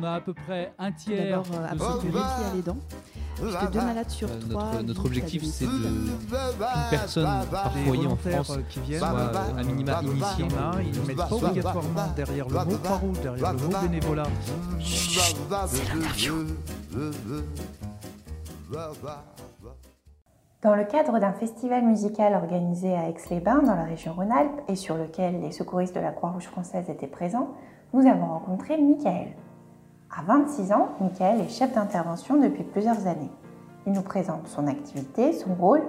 On a à peu près un tiers. D'abord, euh, du répit à l'aidant. Puisque deux malades sur Euh, trois. notre, notre vivent à objectif, c'est de qu'une personne par Les foyer en volontaires, France euh, qui viennent, soit euh, à minima initiée. Il y en a, ils ne mettent pas obligatoirement derrière le mot Croix-Rouge, derrière le mot bénévolat. Dans le cadre d'un festival musical organisé à Aix-les-Bains, dans la région Rhône-Alpes, et sur lequel les secouristes de la Croix-Rouge française étaient présents, nous avons rencontré Michael. À 26 ans, Michael est chef d'intervention depuis plusieurs années. Il nous présente son activité, son rôle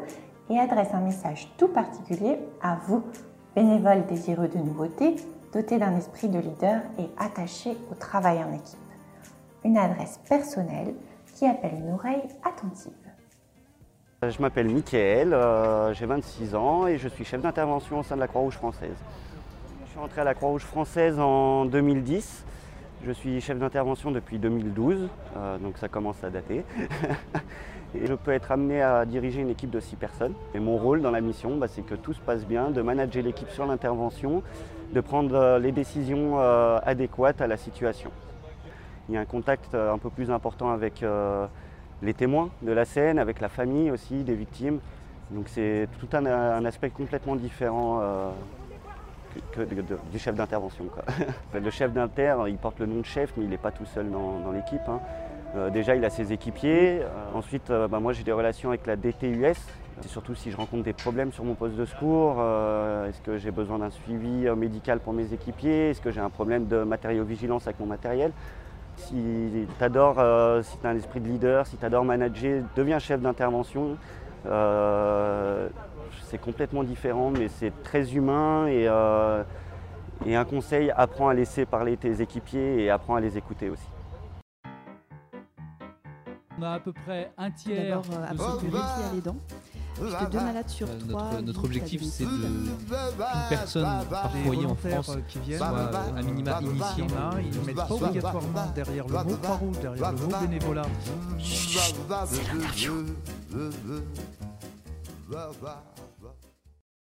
et adresse un message tout particulier à vous, bénévoles désireux de nouveautés, dotés d'un esprit de leader et attachés au travail en équipe. Une adresse personnelle qui appelle une oreille attentive. Je m'appelle Mickaël, euh, j'ai 26 ans et je suis chef d'intervention au sein de la Croix-Rouge française. Je suis rentré à la Croix-Rouge française en 2010. Je suis chef d'intervention depuis 2012, euh, donc ça commence à dater. et je peux être amené à diriger une équipe de 6 personnes. Et mon rôle dans la mission, bah, c'est que tout se passe bien, de manager l'équipe sur l'intervention, de prendre euh, les décisions euh, adéquates à la situation. Il y a un contact un peu plus important avec les témoins de la scène, avec la famille aussi des victimes. Donc c'est tout un, aspect complètement différent que, du chef d'intervention. le chef d'inter, il porte le nom de chef, mais il n'est pas tout seul dans, l'équipe. hein. Euh, déjà, il a ses équipiers. Euh, ensuite, euh, bah, moi, j'ai des relations avec la DTUS. C'est surtout si je rencontre des problèmes sur mon poste de secours. Est-ce que j'ai besoin d'un suivi médical pour mes équipiers Est-ce que j'ai un problème de matériaux-vigilance avec mon matériel si tu adores, si tu as un esprit de leader, si tu adores manager, deviens chef d'intervention. Euh, c'est complètement différent, mais c'est très humain et, euh, et un conseil, apprends à laisser parler tes équipiers et apprends à les écouter aussi. On a à peu près un tiers. D'abord, euh, de apporter du secouristes. répit à l'aidant. Puisque deux malades sur Euh, trois. notre, objectif, c'est de qu'une personne par Les foyer en France euh, qui viennent, soit euh, à minima initiée. a, ils ne mettent pas obligatoirement derrière le mot Croix-Rouge, derrière le mot bénévolat.